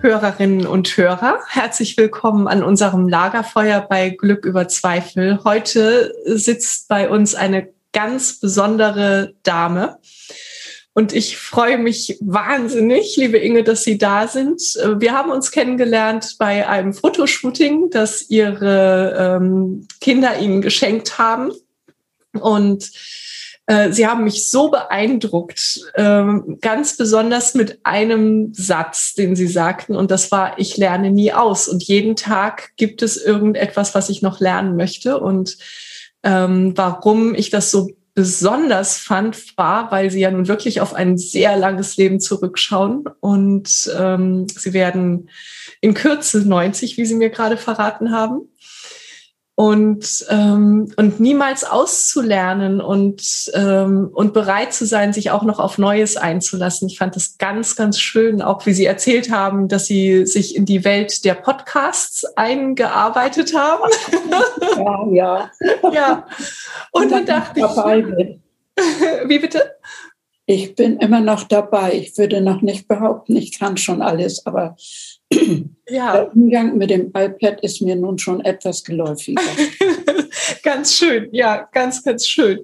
Hörerinnen und Hörer, herzlich willkommen an unserem Lagerfeuer bei Glück über Zweifel. Heute sitzt bei uns eine ganz besondere Dame. Und ich freue mich wahnsinnig, liebe Inge, dass Sie da sind. Wir haben uns kennengelernt bei einem Fotoshooting, das Ihre ähm, Kinder Ihnen geschenkt haben. Und äh, sie haben mich so beeindruckt, ähm, ganz besonders mit einem Satz, den Sie sagten, und das war, ich lerne nie aus. Und jeden Tag gibt es irgendetwas, was ich noch lernen möchte. Und ähm, warum ich das so besonders fand, war, weil Sie ja nun wirklich auf ein sehr langes Leben zurückschauen. Und ähm, Sie werden in Kürze 90, wie Sie mir gerade verraten haben und, ähm, und niemals auszulernen und, ähm, und bereit zu sein, sich auch noch auf Neues einzulassen. Ich fand das ganz, ganz schön, auch wie Sie erzählt haben, dass Sie sich in die Welt der Podcasts eingearbeitet haben. Ja, ja. ja. Und dann dachte ich, bin. wie bitte? Ich bin immer noch dabei. Ich würde noch nicht behaupten, ich kann schon alles, aber ja. Der Umgang mit dem iPad ist mir nun schon etwas geläufiger. ganz schön, ja, ganz, ganz schön.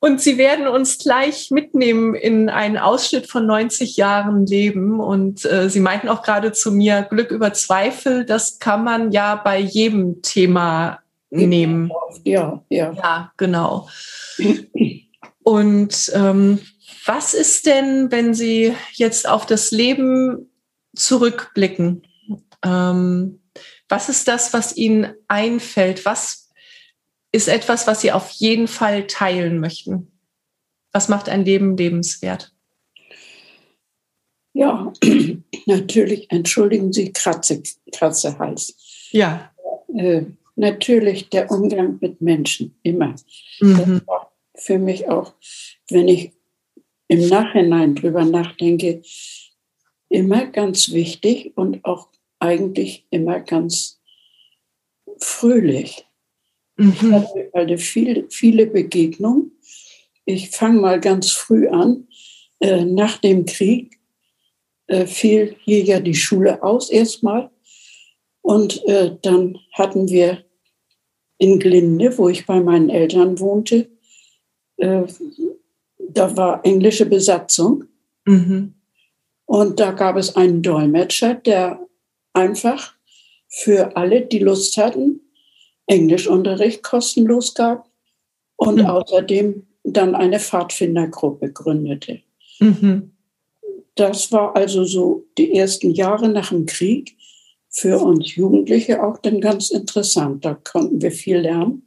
Und Sie werden uns gleich mitnehmen in einen Ausschnitt von 90 Jahren Leben. Und äh, Sie meinten auch gerade zu mir, Glück über Zweifel, das kann man ja bei jedem Thema nehmen. Ja, ja. Ja, genau. Und ähm, was ist denn, wenn Sie jetzt auf das Leben zurückblicken, ähm, was ist das, was Ihnen einfällt? Was ist etwas, was Sie auf jeden Fall teilen möchten? Was macht ein Leben lebenswert? Ja, natürlich, entschuldigen Sie, Kratze, Kratzehals. Ja. Äh, natürlich der Umgang mit Menschen, immer. Mhm. Für mich auch, wenn ich im Nachhinein drüber nachdenke, immer ganz wichtig und auch eigentlich immer ganz fröhlich. Mhm. Ich hatte, hatte viele, viele Begegnungen. Ich fange mal ganz früh an. Äh, nach dem Krieg äh, fiel hier ja die Schule aus erstmal. Und äh, dann hatten wir in Glinde, wo ich bei meinen Eltern wohnte, äh, da war englische Besatzung. Mhm. Und da gab es einen Dolmetscher, der einfach für alle, die Lust hatten, Englischunterricht kostenlos gab und mhm. außerdem dann eine Pfadfindergruppe gründete. Mhm. Das war also so die ersten Jahre nach dem Krieg für uns Jugendliche auch dann ganz interessant. Da konnten wir viel lernen.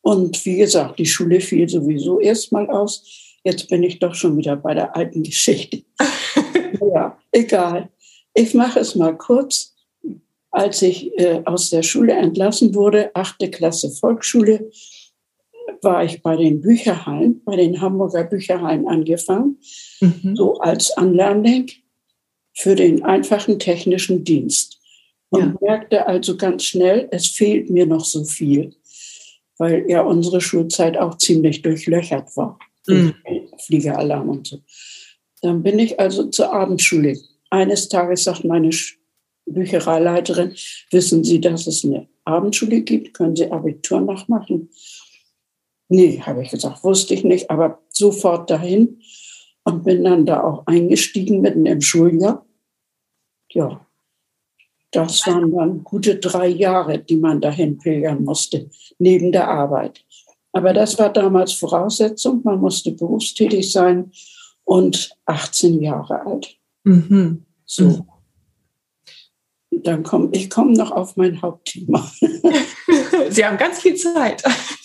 Und wie gesagt, die Schule fiel sowieso erstmal aus. Jetzt bin ich doch schon wieder bei der alten Geschichte. ja, egal. Ich mache es mal kurz. Als ich äh, aus der Schule entlassen wurde, achte Klasse Volksschule, war ich bei den Bücherhallen, bei den Hamburger Bücherhallen angefangen, mhm. so als Anlernling für den einfachen technischen Dienst. Und ja. merkte also ganz schnell, es fehlt mir noch so viel, weil ja unsere Schulzeit auch ziemlich durchlöchert war. Mhm. Fliegeralarm und so. Dann bin ich also zur Abendschule. Eines Tages sagt meine Büchereileiterin, wissen Sie, dass es eine Abendschule gibt? Können Sie Abitur nachmachen? Nee, habe ich gesagt, wusste ich nicht, aber sofort dahin und bin dann da auch eingestiegen mitten im Schuljahr. Ja, das waren dann gute drei Jahre, die man dahin pilgern musste, neben der Arbeit. Aber das war damals Voraussetzung, man musste berufstätig sein und 18 Jahre alt. Mhm. So. Mhm. Dann komme ich komme noch auf mein Hauptthema. Sie haben ganz viel Zeit.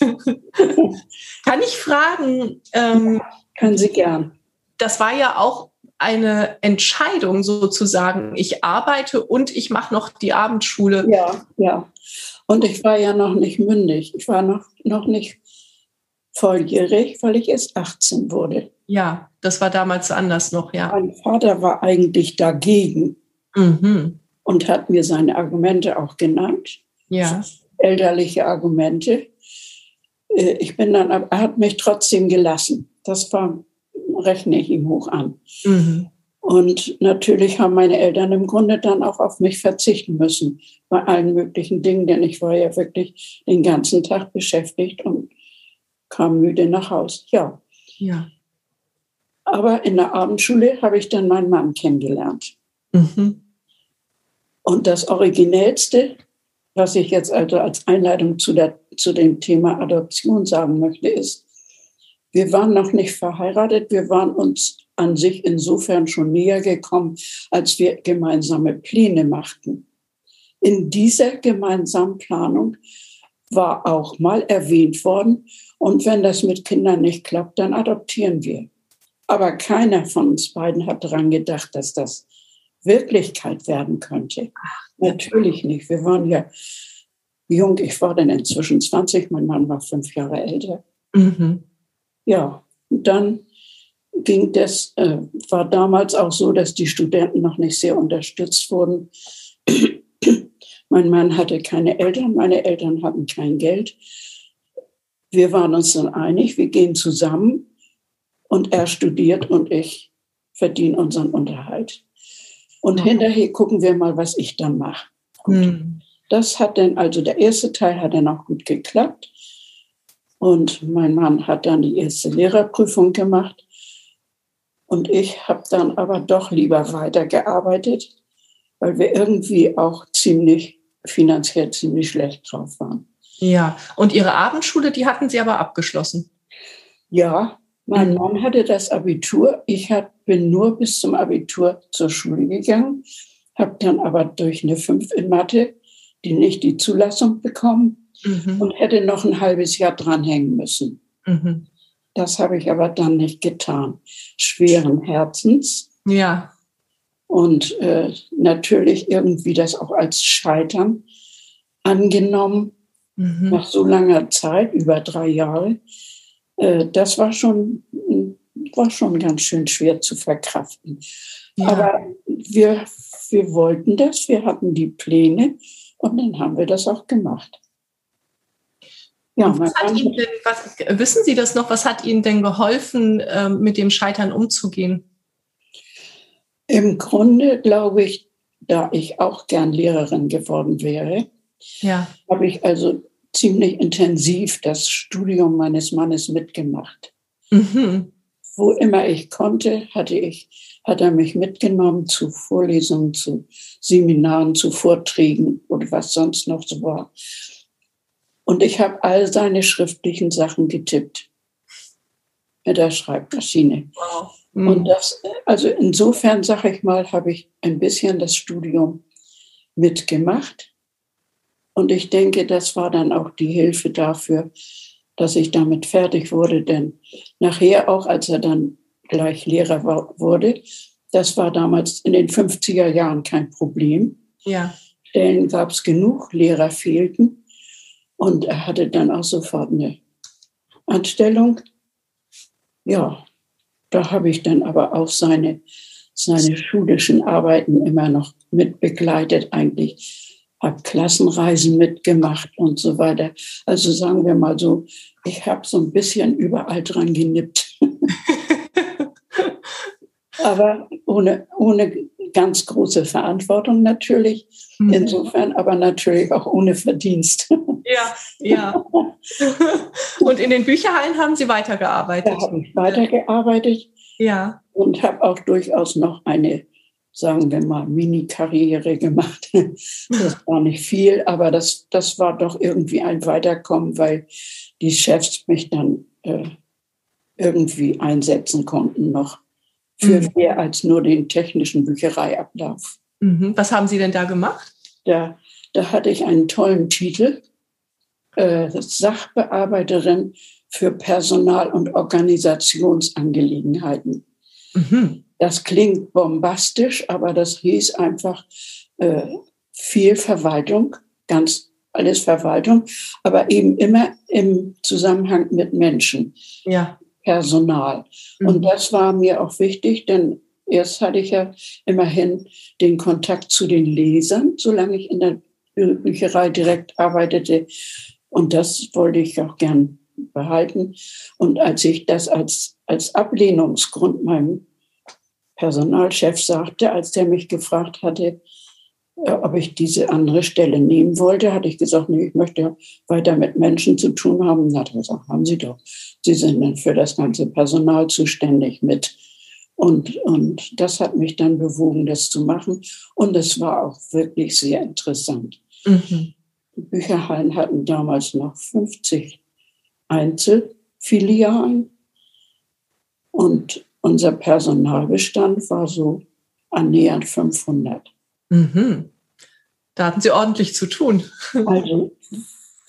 Kann ich fragen? Ähm, Können Sie gern. Das war ja auch eine Entscheidung sozusagen. Ich arbeite und ich mache noch die Abendschule. Ja, ja. Und ich war ja noch nicht mündig. Ich war noch, noch nicht volljährig, weil ich erst 18 wurde. Ja, das war damals anders noch, ja. Mein Vater war eigentlich dagegen mhm. und hat mir seine Argumente auch genannt. Ja elterliche Argumente. Äh, ich bin dann, er hat mich trotzdem gelassen. Das war, rechne ich ihm hoch an. Mhm. Und natürlich haben meine Eltern im Grunde dann auch auf mich verzichten müssen bei allen möglichen Dingen, denn ich war ja wirklich den ganzen Tag beschäftigt und kam müde nach Haus. Ja. Ja. Aber in der Abendschule habe ich dann meinen Mann kennengelernt. Mhm. Und das Originellste, was ich jetzt also als Einleitung zu, der, zu dem Thema Adoption sagen möchte, ist, wir waren noch nicht verheiratet, wir waren uns an sich insofern schon näher gekommen, als wir gemeinsame Pläne machten. In dieser gemeinsamen Planung war auch mal erwähnt worden, und wenn das mit Kindern nicht klappt, dann adoptieren wir. Aber keiner von uns beiden hat daran gedacht, dass das Wirklichkeit werden könnte. Natürlich nicht. Wir waren ja jung. Ich war dann inzwischen 20, mein Mann war fünf Jahre älter. Mhm. Ja, dann ging das, äh, war damals auch so, dass die Studenten noch nicht sehr unterstützt wurden. mein Mann hatte keine Eltern, meine Eltern hatten kein Geld. Wir waren uns dann einig, wir gehen zusammen und er studiert und ich verdiene unseren Unterhalt. Und hinterher gucken wir mal, was ich dann mache. Mhm. Das hat dann, also der erste Teil hat dann auch gut geklappt. Und mein Mann hat dann die erste Lehrerprüfung gemacht. Und ich habe dann aber doch lieber weitergearbeitet, weil wir irgendwie auch ziemlich finanziell ziemlich schlecht drauf waren. Ja, und Ihre Abendschule, die hatten Sie aber abgeschlossen. Ja, mein Mann hatte das Abitur. Ich bin nur bis zum Abitur zur Schule gegangen, habe dann aber durch eine 5 in Mathe die nicht die Zulassung bekommen mhm. und hätte noch ein halbes Jahr dranhängen müssen. Mhm. Das habe ich aber dann nicht getan. Schweren Herzens. Ja. Und äh, natürlich irgendwie das auch als Scheitern angenommen, mhm. nach so langer Zeit, über drei Jahre. Äh, das war schon, war schon ganz schön schwer zu verkraften. Ja. Aber wir, wir wollten das, wir hatten die Pläne und dann haben wir das auch gemacht. Ja, was hat Ihnen denn, was, wissen Sie das noch, was hat Ihnen denn geholfen, äh, mit dem Scheitern umzugehen? Im Grunde glaube ich, da ich auch gern Lehrerin geworden wäre, ja. habe ich also ziemlich intensiv das Studium meines Mannes mitgemacht. Mhm. Wo immer ich konnte, hatte ich, hat er mich mitgenommen zu Vorlesungen, zu Seminaren, zu Vorträgen oder was sonst noch so war. Und ich habe all seine schriftlichen Sachen getippt. mit der Schreibmaschine. Wow. Mhm. Und das, also insofern sage ich mal, habe ich ein bisschen das Studium mitgemacht. Und ich denke, das war dann auch die Hilfe dafür, dass ich damit fertig wurde. Denn nachher auch, als er dann gleich Lehrer war, wurde, das war damals in den 50er Jahren kein Problem. Ja. Stellen gab es genug, Lehrer fehlten. Und er hatte dann auch sofort eine Anstellung. Ja, da habe ich dann aber auch seine, seine schulischen Arbeiten immer noch mit begleitet, eigentlich. Habe Klassenreisen mitgemacht und so weiter. Also sagen wir mal so, ich habe so ein bisschen überall dran genippt. aber ohne, ohne ganz große Verantwortung natürlich. Mhm. Insofern aber natürlich auch ohne Verdienst. Ja, ja. Und in den Bücherhallen haben Sie weitergearbeitet? Da habe ich weitergearbeitet. Ja. Und habe auch durchaus noch eine, sagen wir mal, Mini-Karriere gemacht. Das war nicht viel, aber das, das war doch irgendwie ein Weiterkommen, weil die Chefs mich dann äh, irgendwie einsetzen konnten noch für mhm. mehr als nur den technischen Büchereiablauf. Mhm. Was haben Sie denn da gemacht? Da, da hatte ich einen tollen Titel, äh, Sachbearbeiterin für Personal- und Organisationsangelegenheiten. Mhm. Das klingt bombastisch, aber das hieß einfach äh, viel Verwaltung, ganz alles Verwaltung, aber eben immer im Zusammenhang mit Menschen. Ja. Personal. Mhm. Und das war mir auch wichtig, denn erst hatte ich ja immerhin den Kontakt zu den Lesern, solange ich in der Bücherei direkt arbeitete. Und das wollte ich auch gern behalten. Und als ich das als, als Ablehnungsgrund meinem Personalchef sagte, als der mich gefragt hatte, äh, ob ich diese andere Stelle nehmen wollte, hatte ich gesagt, nee, ich möchte weiter mit Menschen zu tun haben. Und hat er gesagt, haben Sie doch. Sie sind dann für das ganze Personal zuständig mit. Und, und das hat mich dann bewogen, das zu machen. Und es war auch wirklich sehr interessant. Mhm. Die Bücherhallen hatten damals noch 50 Einzelfilialen. Und unser Personalbestand war so annähernd 500. Mhm. Da hatten Sie ordentlich zu tun. Also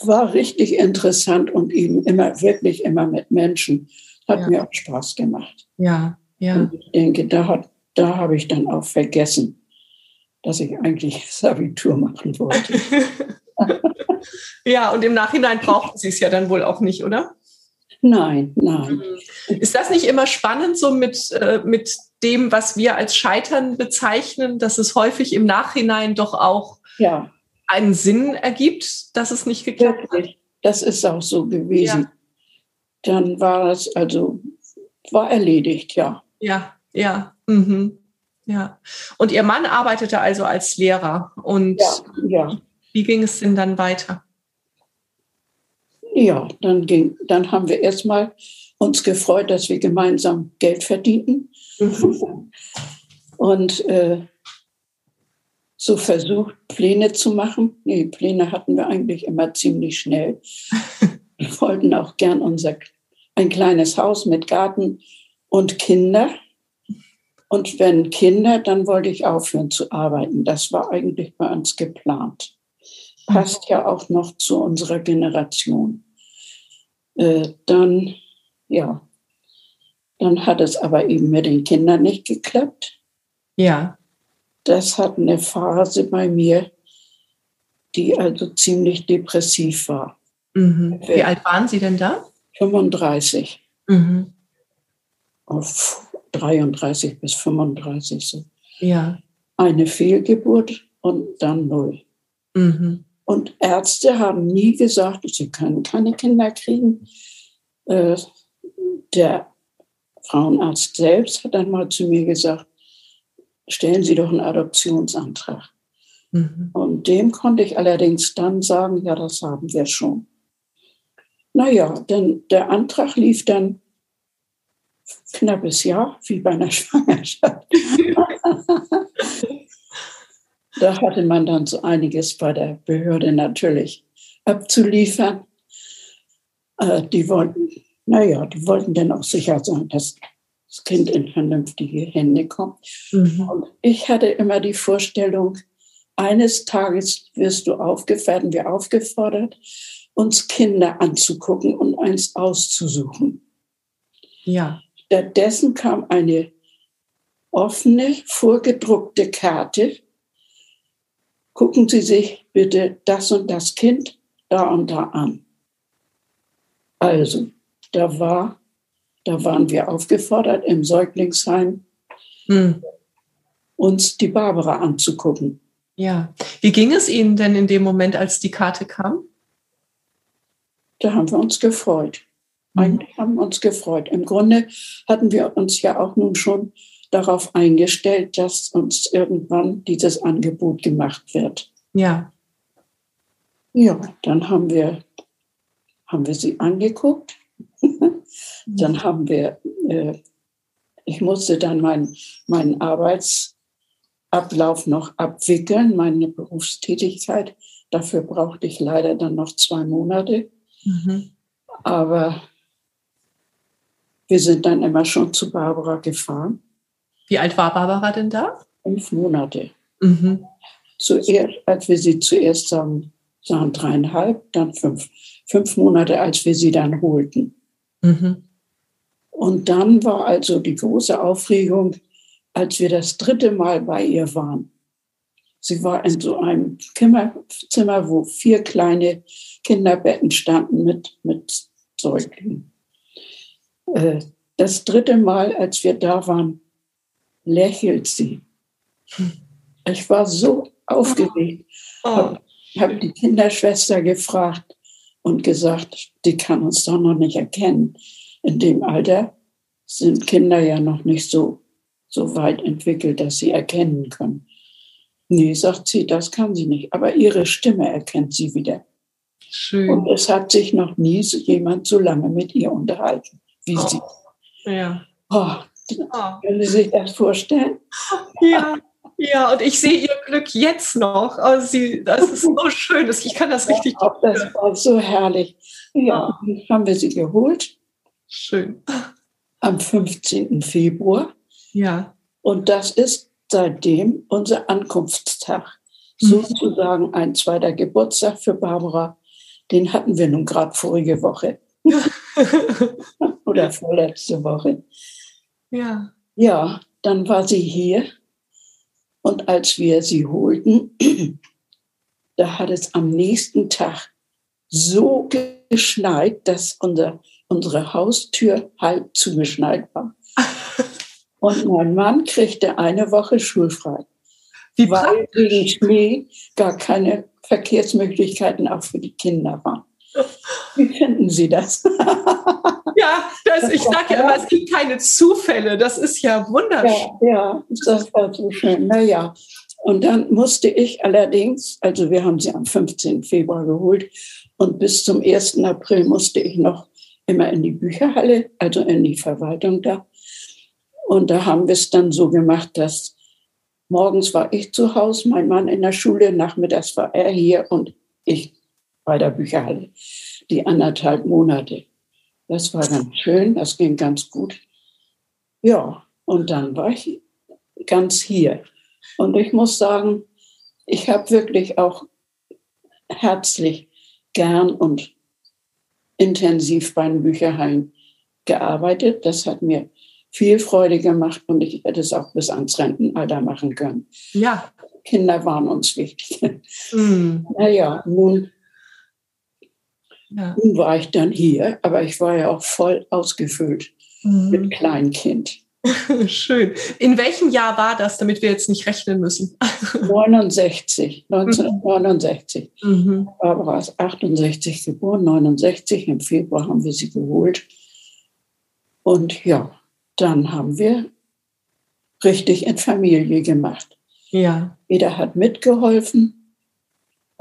war richtig interessant und eben immer, wirklich immer mit Menschen. Hat ja. mir auch Spaß gemacht. Ja, ja. Und ich denke, da, hat, da habe ich dann auch vergessen, dass ich eigentlich das Abitur machen wollte. ja, und im Nachhinein brauchten Sie es ja dann wohl auch nicht, oder? Nein, nein. Mhm. Ist das nicht immer spannend, so mit, äh, mit dem, was wir als Scheitern bezeichnen, dass es häufig im Nachhinein doch auch ja. einen Sinn ergibt, dass es nicht geklappt Wirklich. hat? Das ist auch so gewesen. Ja. Dann war es also, war erledigt, ja. Ja, ja. Mhm. Ja. Und Ihr Mann arbeitete also als Lehrer. Und ja, ja. wie ging es denn dann weiter? Ja, dann, ging, dann haben wir erstmal uns gefreut, dass wir gemeinsam Geld verdienten. Mhm. Und äh, so versucht, Pläne zu machen. Nee, Pläne hatten wir eigentlich immer ziemlich schnell. Wir wollten auch gern unser ein kleines Haus mit Garten und Kinder. Und wenn Kinder, dann wollte ich aufhören zu arbeiten. Das war eigentlich bei uns geplant passt ja auch noch zu unserer Generation. Äh, dann, ja, dann hat es aber eben mit den Kindern nicht geklappt. Ja. Das hat eine Phase bei mir, die also ziemlich depressiv war. Mhm. Wie alt waren Sie denn da? 35. Mhm. Auf 33 bis 35 so. Ja. Eine Fehlgeburt und dann null. Mhm. Und Ärzte haben nie gesagt, sie können keine Kinder kriegen. Äh, der Frauenarzt selbst hat dann mal zu mir gesagt, stellen Sie doch einen Adoptionsantrag. Mhm. Und dem konnte ich allerdings dann sagen, ja, das haben wir schon. Naja, denn der Antrag lief dann knappes Jahr, wie bei einer Schwangerschaft. Da hatte man dann so einiges bei der Behörde natürlich abzuliefern. Äh, die wollten naja, die wollten dann auch sicher sein, dass das Kind in vernünftige Hände kommt. Mhm. Und ich hatte immer die Vorstellung, eines Tages wirst du aufgefordert, werden wir aufgefordert, uns Kinder anzugucken und eins auszusuchen. Ja. Stattdessen kam eine offene, vorgedruckte Karte. Gucken Sie sich bitte das und das Kind da und da an. Also, da war, da waren wir aufgefordert im Säuglingsheim, hm. uns die Barbara anzugucken. Ja. Wie ging es Ihnen denn in dem Moment, als die Karte kam? Da haben wir uns gefreut. Mhm. Eigentlich haben wir uns gefreut. Im Grunde hatten wir uns ja auch nun schon darauf eingestellt, dass uns irgendwann dieses Angebot gemacht wird. Ja. Ja, dann haben wir, haben wir sie angeguckt. dann mhm. haben wir, äh, ich musste dann meinen mein Arbeitsablauf noch abwickeln, meine Berufstätigkeit. Dafür brauchte ich leider dann noch zwei Monate. Mhm. Aber wir sind dann immer schon zu Barbara gefahren. Wie alt war Barbara denn da? Fünf Monate. Mhm. Zuerst, als wir sie zuerst sahen, sahen dreieinhalb, dann fünf. Fünf Monate, als wir sie dann holten. Mhm. Und dann war also die große Aufregung, als wir das dritte Mal bei ihr waren. Sie war in so einem Zimmer, wo vier kleine Kinderbetten standen mit, mit Säuglingen. Äh, das dritte Mal, als wir da waren, lächelt sie. Ich war so aufgeregt, oh. habe hab die Kinderschwester gefragt und gesagt, die kann uns doch noch nicht erkennen. In dem Alter sind Kinder ja noch nicht so, so weit entwickelt, dass sie erkennen können. Nee, sagt sie, das kann sie nicht. Aber ihre Stimme erkennt sie wieder. Schön. Und es hat sich noch nie jemand so lange mit ihr unterhalten wie oh. sie. Ja. Oh, oh. Können Sie sich das vorstellen? Ja. Ja, und ich sehe ihr Glück jetzt noch. Also sie, das ist so schön. Ich kann das richtig. Ja, das war so herrlich. Ja, dann haben wir sie geholt. Schön. Am 15. Februar. Ja. Und das ist seitdem unser Ankunftstag. Mhm. Sozusagen ein zweiter Geburtstag für Barbara. Den hatten wir nun gerade vorige Woche. Oder vorletzte Woche. Ja. Ja, dann war sie hier. Und als wir sie holten, da hat es am nächsten Tag so geschneit, dass unser, unsere Haustür halb zugeschneit war. Und mein Mann kriegte eine Woche schulfrei. Wie weil wegen Schnee gar keine Verkehrsmöglichkeiten auch für die Kinder waren. Wie finden Sie das? ja, das, ich sage ja immer, es gibt keine Zufälle. Das ist ja wunderschön. Ja, ja das war so schön. Naja, und dann musste ich allerdings, also wir haben sie am 15. Februar geholt und bis zum 1. April musste ich noch immer in die Bücherhalle, also in die Verwaltung da. Und da haben wir es dann so gemacht, dass morgens war ich zu Hause, mein Mann in der Schule, nachmittags war er hier und ich bei der Bücherhalle. Die anderthalb Monate. Das war ganz schön, das ging ganz gut. Ja, und dann war ich ganz hier. Und ich muss sagen, ich habe wirklich auch herzlich gern und intensiv bei den Bücherhallen gearbeitet. Das hat mir viel Freude gemacht und ich hätte es auch bis ans Rentenalter machen können. Ja. Kinder waren uns wichtig. Mm. Naja, nun, ja. nun war ich dann hier, aber ich war ja auch voll ausgefüllt mm. mit Kleinkind. Schön. In welchem Jahr war das, damit wir jetzt nicht rechnen müssen? 69, 1969. Mhm. Barbara ist 68 geboren, 69. Im Februar haben wir sie geholt. Und ja, dann haben wir richtig in Familie gemacht. Ja. Jeder hat mitgeholfen.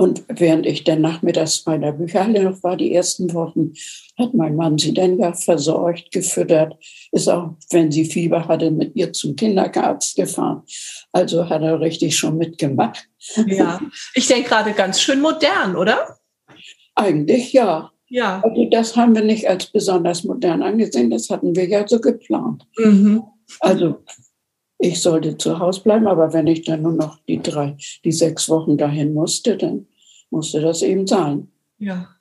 Und während ich dann nachmittags bei der Bücherhalle noch war, die ersten Wochen, hat mein Mann sie dann ja versorgt, gefüttert, ist auch, wenn sie Fieber hatte, mit ihr zum Kinderarzt gefahren. Also hat er richtig schon mitgemacht. Ja, ich denke gerade ganz schön modern, oder? Eigentlich ja. Ja. Also das haben wir nicht als besonders modern angesehen, das hatten wir ja so geplant. Mhm. Also ich sollte zu Hause bleiben, aber wenn ich dann nur noch die drei, die sechs Wochen dahin musste, dann musste das eben sein. Ja.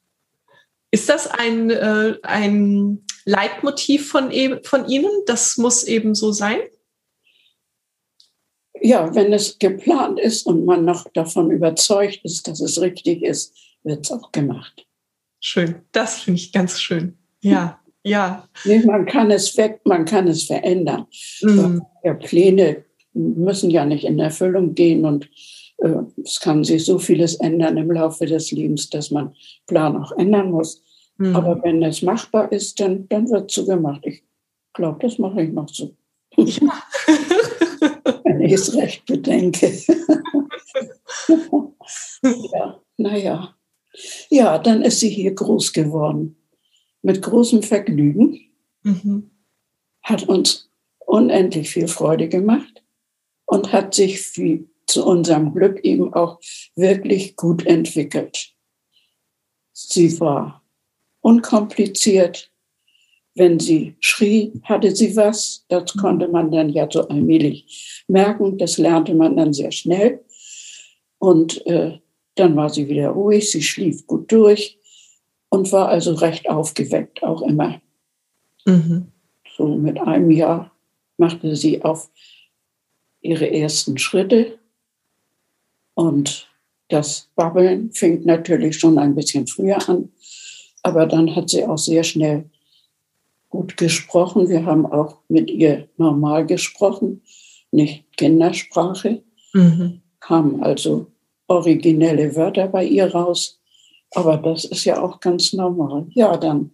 Ist das ein, äh, ein Leitmotiv von, e von Ihnen? Das muss eben so sein? Ja, wenn es geplant ist und man noch davon überzeugt ist, dass es richtig ist, wird es auch gemacht. Schön, das finde ich ganz schön. Ja, ja. Nee, man kann es weg, man kann es verändern. Mhm. Pläne müssen ja nicht in Erfüllung gehen und es kann sich so vieles ändern im Laufe des Lebens, dass man Plan auch ändern muss. Mhm. Aber wenn es machbar ist, dann, dann wird es so gemacht. Ich glaube, das mache ich noch so. Ja. wenn ich es recht bedenke. ja, naja. Ja, dann ist sie hier groß geworden. Mit großem Vergnügen. Mhm. Hat uns unendlich viel Freude gemacht und hat sich wie zu unserem Glück eben auch wirklich gut entwickelt. Sie war unkompliziert. Wenn sie schrie, hatte sie was. Das konnte man dann ja so allmählich merken. Das lernte man dann sehr schnell. Und äh, dann war sie wieder ruhig, sie schlief gut durch und war also recht aufgeweckt, auch immer. Mhm. So mit einem Jahr machte sie auf ihre ersten Schritte und das Babbeln fing natürlich schon ein bisschen früher an, aber dann hat sie auch sehr schnell gut gesprochen. Wir haben auch mit ihr normal gesprochen, nicht Kindersprache. Mhm. Kamen also originelle Wörter bei ihr raus. Aber das ist ja auch ganz normal. Ja, dann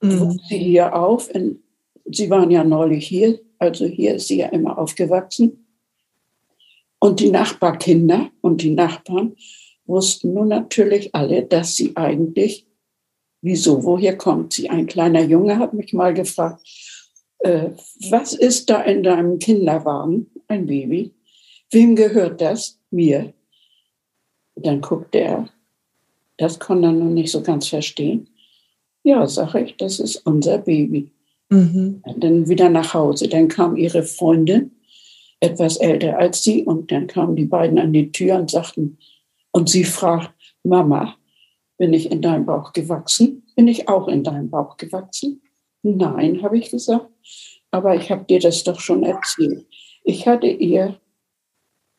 mhm. wuchs sie hier auf. In, sie waren ja neulich hier, also hier ist sie ja immer aufgewachsen. Und die Nachbarkinder und die Nachbarn wussten nun natürlich alle, dass sie eigentlich, wieso, woher kommt sie? Ein kleiner Junge hat mich mal gefragt, äh, was ist da in deinem Kinderwagen? Ein Baby. Wem gehört das? Mir. Dann guckte er. Das konnte er nun nicht so ganz verstehen. Ja, sage ich, das ist unser Baby. Mhm. Dann wieder nach Hause. Dann kam ihre Freundin, etwas älter als sie, und dann kamen die beiden an die Tür und sagten, und sie fragt, Mama, bin ich in deinem Bauch gewachsen? Bin ich auch in deinem Bauch gewachsen? Nein, habe ich gesagt. Aber ich habe dir das doch schon erzählt. Ich hatte ihr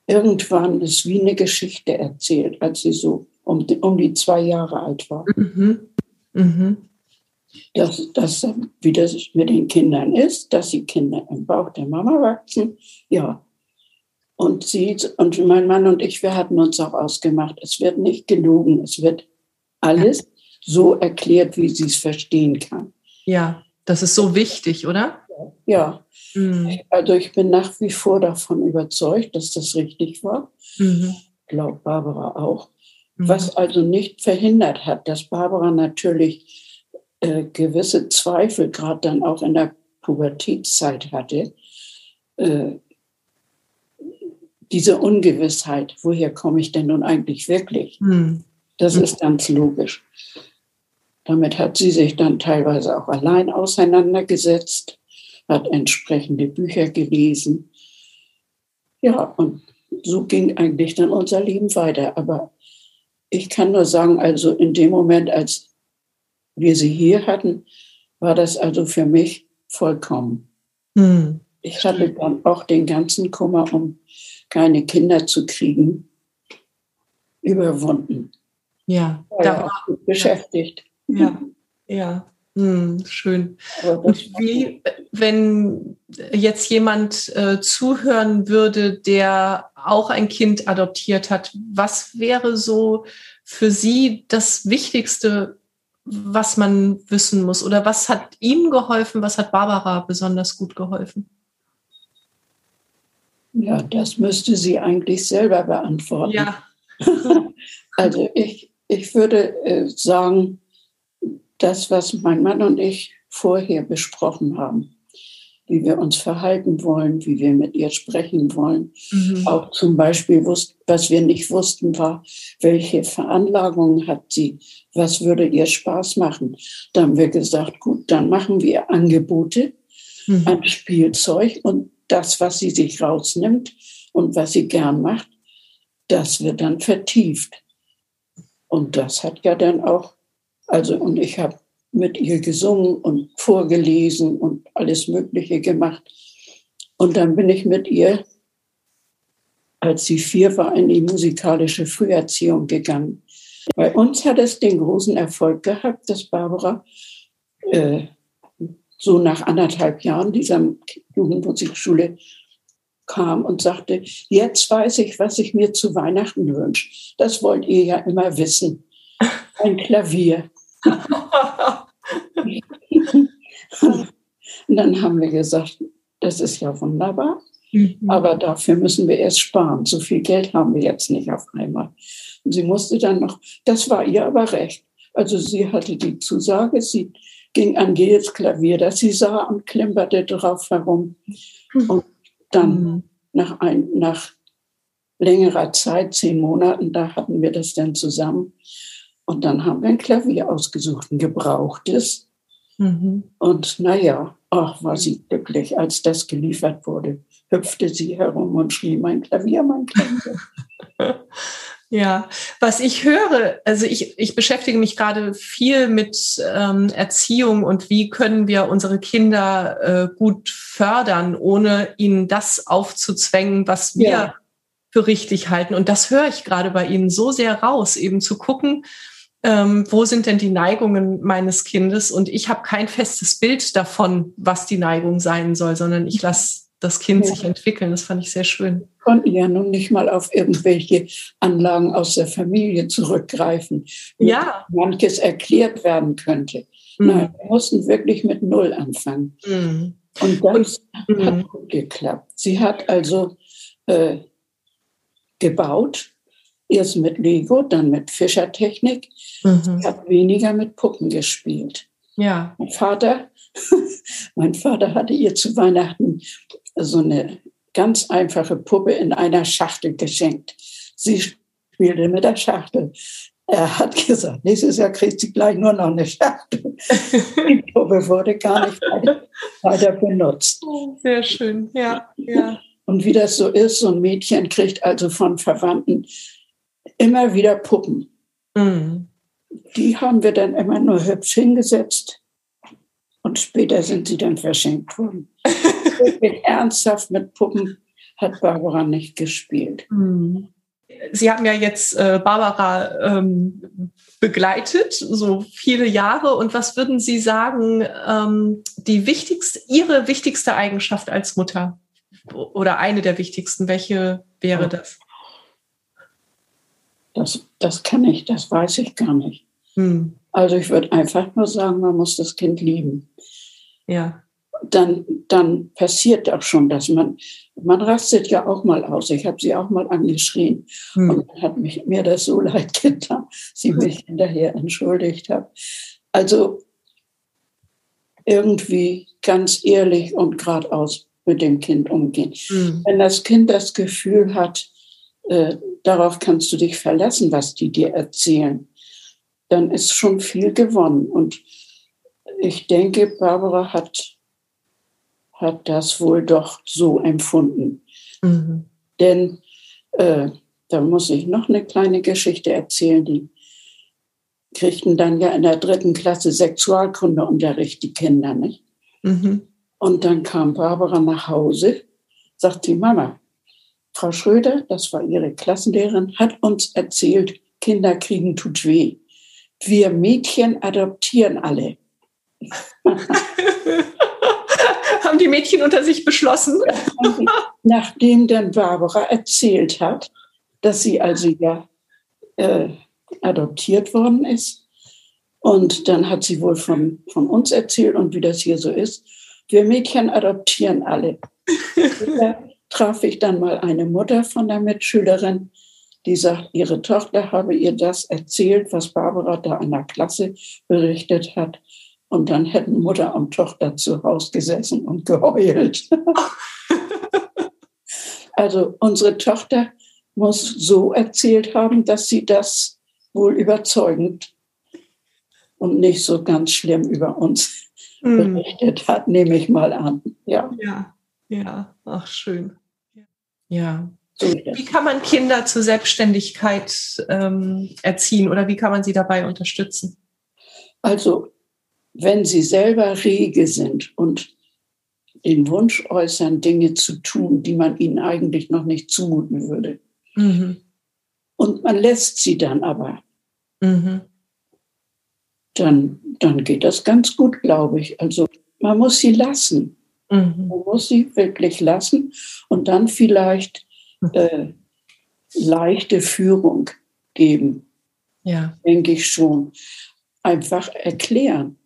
irgendwann ist wie eine Geschichte erzählt, als sie so um die, um die zwei Jahre alt war. Mhm. Mhm. Dass, dass, wie das mit den Kindern ist, dass die Kinder im Bauch der Mama wachsen. Ja. Und sie und mein Mann und ich, wir hatten uns auch ausgemacht, es wird nicht gelogen, es wird alles so erklärt, wie sie es verstehen kann. Ja, das ist so wichtig, oder? Ja, mhm. also ich bin nach wie vor davon überzeugt, dass das richtig war. Mhm. Glaubt Barbara auch. Mhm. Was also nicht verhindert hat, dass Barbara natürlich äh, gewisse Zweifel gerade dann auch in der Pubertätszeit hatte. Äh, diese Ungewissheit, woher komme ich denn nun eigentlich wirklich? Mhm. Das ist ganz logisch. Damit hat sie sich dann teilweise auch allein auseinandergesetzt hat entsprechende Bücher gelesen. Ja, und so ging eigentlich dann unser Leben weiter. Aber ich kann nur sagen, also in dem Moment, als wir sie hier hatten, war das also für mich vollkommen. Hm. Ich hatte dann auch den ganzen Kummer, um keine Kinder zu kriegen, überwunden. Ja, war da war ja beschäftigt. Ja, ja. Hm, schön. Und wie, wenn jetzt jemand äh, zuhören würde, der auch ein Kind adoptiert hat, was wäre so für Sie das Wichtigste, was man wissen muss? Oder was hat Ihnen geholfen? Was hat Barbara besonders gut geholfen? Ja, das müsste sie eigentlich selber beantworten. Ja. also ich, ich würde äh, sagen, das, was mein Mann und ich vorher besprochen haben. Wie wir uns verhalten wollen, wie wir mit ihr sprechen wollen. Mhm. Auch zum Beispiel, was wir nicht wussten, war, welche Veranlagungen hat sie, was würde ihr Spaß machen. Da haben wir gesagt, gut, dann machen wir Angebote mhm. an Spielzeug und das, was sie sich rausnimmt und was sie gern macht, das wird dann vertieft. Und das hat ja dann auch, also, und ich habe mit ihr gesungen und vorgelesen und alles Mögliche gemacht. Und dann bin ich mit ihr, als sie vier war, in die musikalische Früherziehung gegangen. Bei uns hat es den großen Erfolg gehabt, dass Barbara äh, so nach anderthalb Jahren dieser Jugendmusikschule kam und sagte, jetzt weiß ich, was ich mir zu Weihnachten wünsche. Das wollt ihr ja immer wissen. Ein Klavier. Und dann haben wir gesagt, das ist ja wunderbar, mhm. aber dafür müssen wir erst sparen. So viel Geld haben wir jetzt nicht auf einmal. Und sie musste dann noch, das war ihr aber recht. Also sie hatte die Zusage, sie ging an jedes Klavier, das sie sah und klimperte drauf herum. Mhm. Und dann mhm. nach, ein, nach längerer Zeit, zehn Monaten, da hatten wir das dann zusammen. Und dann haben wir ein Klavier ausgesucht, ein gebrauchtes. Mhm. Und naja, ach, war sie glücklich, als das geliefert wurde. Hüpfte sie herum und schrie, mein Klavier, mein Klavier. Ja, was ich höre, also ich, ich beschäftige mich gerade viel mit ähm, Erziehung und wie können wir unsere Kinder äh, gut fördern, ohne ihnen das aufzuzwängen, was wir ja. für richtig halten. Und das höre ich gerade bei Ihnen so sehr raus, eben zu gucken, ähm, wo sind denn die Neigungen meines Kindes? Und ich habe kein festes Bild davon, was die Neigung sein soll, sondern ich lasse das Kind ja. sich entwickeln. Das fand ich sehr schön. Konnten ja nun nicht mal auf irgendwelche Anlagen aus der Familie zurückgreifen, ja. manches erklärt werden könnte. Mhm. Nein, wir mussten wirklich mit Null anfangen. Mhm. Und das Und, hat mhm. gut geklappt. Sie hat also äh, gebaut Erst mit Lego, dann mit Fischertechnik. Mhm. Ich habe weniger mit Puppen gespielt. Ja. Mein Vater, mein Vater hatte ihr zu Weihnachten so eine ganz einfache Puppe in einer Schachtel geschenkt. Sie spielte mit der Schachtel. Er hat gesagt, nächstes Jahr kriegt sie gleich nur noch eine Schachtel. Die Puppe wurde gar nicht weiter, benutzt. Sehr schön, ja, ja. Und wie das so ist, so ein Mädchen kriegt also von Verwandten immer wieder Puppen. Mhm. Die haben wir dann immer nur hübsch hingesetzt und später sind sie dann verschenkt worden. ernsthaft mit Puppen hat Barbara nicht gespielt. Mhm. Sie haben ja jetzt äh, Barbara ähm, begleitet, so viele Jahre. Und was würden Sie sagen, ähm, die wichtigste, Ihre wichtigste Eigenschaft als Mutter? Oder eine der wichtigsten, welche wäre das? Das, das kann ich, das weiß ich gar nicht. Hm. Also ich würde einfach nur sagen, man muss das Kind lieben. Ja. Dann, dann passiert auch schon, dass man, man rastet ja auch mal aus. Ich habe sie auch mal angeschrien hm. und hat mich, mir das so leid getan, sie mich hinterher entschuldigt hat. Also irgendwie ganz ehrlich und geradeaus mit dem Kind umgehen. Hm. Wenn das Kind das Gefühl hat, äh, darauf kannst du dich verlassen, was die dir erzählen, dann ist schon viel gewonnen. Und ich denke, Barbara hat, hat das wohl doch so empfunden. Mhm. Denn äh, da muss ich noch eine kleine Geschichte erzählen, die kriegten dann ja in der dritten Klasse Sexualkundeunterricht, die Kinder, nicht? Mhm. Und dann kam Barbara nach Hause, sagt sie, Mama, Frau Schröder, das war ihre Klassenlehrerin, hat uns erzählt, Kinder kriegen tut weh. Wir Mädchen adoptieren alle. Haben die Mädchen unter sich beschlossen? Nachdem dann Barbara erzählt hat, dass sie also ja äh, adoptiert worden ist. Und dann hat sie wohl von, von uns erzählt und wie das hier so ist. Wir Mädchen adoptieren alle traf ich dann mal eine Mutter von der Mitschülerin, die sagt, ihre Tochter habe ihr das erzählt, was Barbara da in der Klasse berichtet hat. Und dann hätten Mutter und Tochter zu Hause gesessen und geheult. also unsere Tochter muss so erzählt haben, dass sie das wohl überzeugend und nicht so ganz schlimm über uns mhm. berichtet hat, nehme ich mal an. Ja, ja, ja. ach schön. Ja. Wie kann man Kinder zur Selbstständigkeit ähm, erziehen oder wie kann man sie dabei unterstützen? Also, wenn sie selber rege sind und den Wunsch äußern, Dinge zu tun, die man ihnen eigentlich noch nicht zumuten würde. Mhm. Und man lässt sie dann aber. Mhm. Dann, dann geht das ganz gut, glaube ich. Also man muss sie lassen. Mhm. Man muss sie wirklich lassen und dann vielleicht äh, leichte Führung geben. Ja. Denke ich schon. Einfach erklären.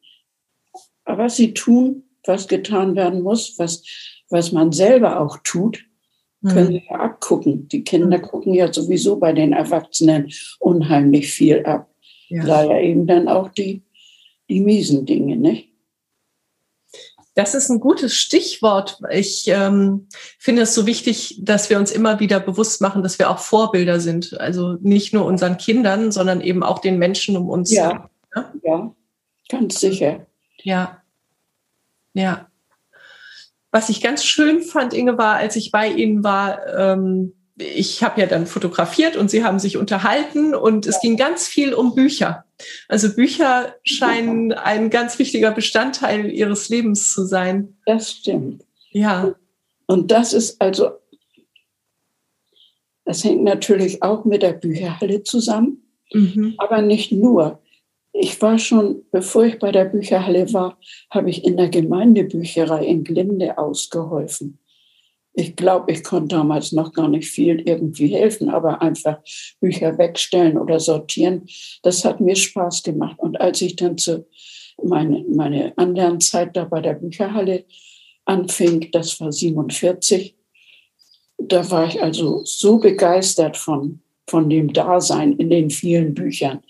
Aber was sie tun, was getan werden muss, was, was man selber auch tut, können mhm. ja abgucken. Die Kinder mhm. gucken ja sowieso bei den Erwachsenen unheimlich viel ab. Ja. Leider eben dann auch die, die miesen Dinge, nicht? Das ist ein gutes Stichwort. Ich ähm, finde es so wichtig, dass wir uns immer wieder bewusst machen, dass wir auch Vorbilder sind. Also nicht nur unseren Kindern, sondern eben auch den Menschen um uns. Ja, ja, ja ganz sicher. Ja, ja. Was ich ganz schön fand, Inge, war, als ich bei Ihnen war, ähm, ich habe ja dann fotografiert und Sie haben sich unterhalten und es ging ganz viel um Bücher. Also Bücher scheinen ein ganz wichtiger Bestandteil Ihres Lebens zu sein. Das stimmt. Ja. Und das ist also, das hängt natürlich auch mit der Bücherhalle zusammen, mhm. aber nicht nur. Ich war schon, bevor ich bei der Bücherhalle war, habe ich in der Gemeindebücherei in Glinde ausgeholfen. Ich glaube, ich konnte damals noch gar nicht viel irgendwie helfen, aber einfach Bücher wegstellen oder sortieren, das hat mir Spaß gemacht. Und als ich dann zu meine, meine Anlernzeit da bei der Bücherhalle anfing, das war 47, da war ich also so begeistert von, von dem Dasein in den vielen Büchern,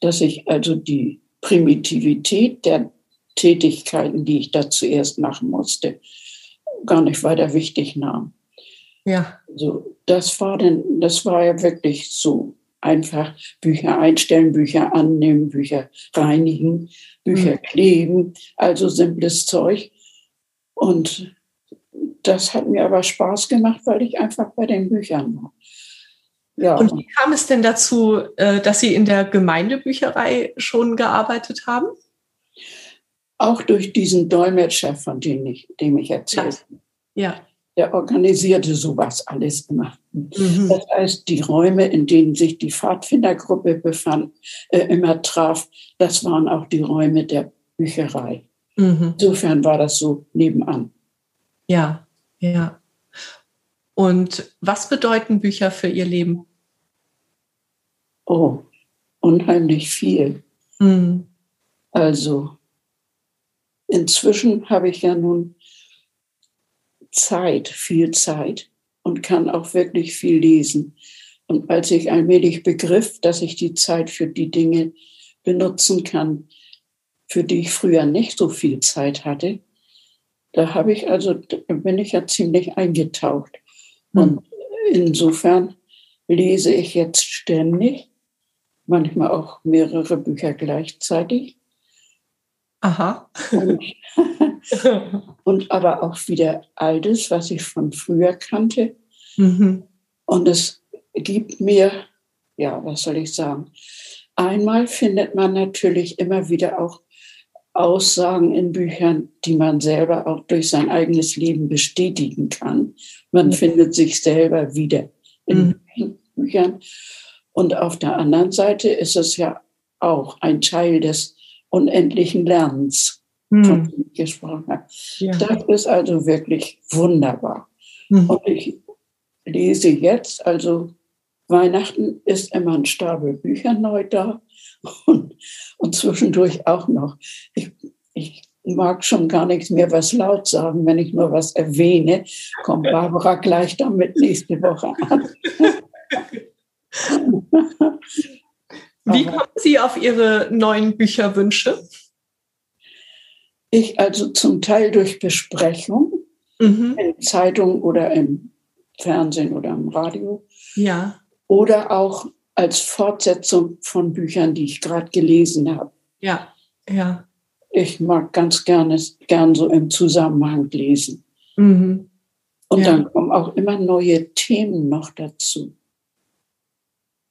dass ich also die Primitivität der Tätigkeiten, die ich da zuerst machen musste, gar nicht weiter wichtig nahm. Ja. Also das war denn, das war ja wirklich so einfach Bücher einstellen, Bücher annehmen, Bücher reinigen, Bücher mhm. kleben, also simples Zeug. Und das hat mir aber Spaß gemacht, weil ich einfach bei den Büchern war. Ja. Und wie kam es denn dazu, äh, dass Sie in der Gemeindebücherei schon gearbeitet haben? Auch durch diesen Dolmetscher, von dem ich, dem ich erzählte. Ja. Der organisierte sowas alles immer. Mhm. Das heißt, die Räume, in denen sich die Pfadfindergruppe befand, äh, immer traf, das waren auch die Räume der Bücherei. Mhm. Insofern war das so nebenan. Ja, ja. Und was bedeuten Bücher für Ihr Leben? Oh, unheimlich viel. Mhm. Also, inzwischen habe ich ja nun Zeit, viel Zeit und kann auch wirklich viel lesen. Und als ich allmählich begriff, dass ich die Zeit für die Dinge benutzen kann, für die ich früher nicht so viel Zeit hatte, da habe ich also, bin ich ja ziemlich eingetaucht. Hm. Und insofern lese ich jetzt ständig, manchmal auch mehrere Bücher gleichzeitig. Aha. Und, und aber auch wieder Altes, was ich von früher kannte. Mhm. Und es gibt mir, ja, was soll ich sagen? Einmal findet man natürlich immer wieder auch Aussagen in Büchern, die man selber auch durch sein eigenes Leben bestätigen kann. Man mhm. findet sich selber wieder in mhm. Büchern. Und auf der anderen Seite ist es ja auch ein Teil des unendlichen Lernens, mhm. von dem ich gesprochen habe. Ja. Das ist also wirklich wunderbar. Mhm. Und ich lese jetzt, also Weihnachten ist immer ein Stapel Bücher neu da und, und zwischendurch auch noch. Ich, ich mag schon gar nichts mehr was laut sagen. Wenn ich nur was erwähne, kommt Barbara gleich damit nächste Woche an. Wie kommen Sie auf Ihre neuen Bücherwünsche? Ich also zum Teil durch Besprechung mhm. in Zeitung oder im Fernsehen oder im Radio. Ja. Oder auch als Fortsetzung von Büchern, die ich gerade gelesen habe. Ja, ja. Ich mag ganz gerne gern so im Zusammenhang lesen. Mhm. Und ja. dann kommen auch immer neue Themen noch dazu.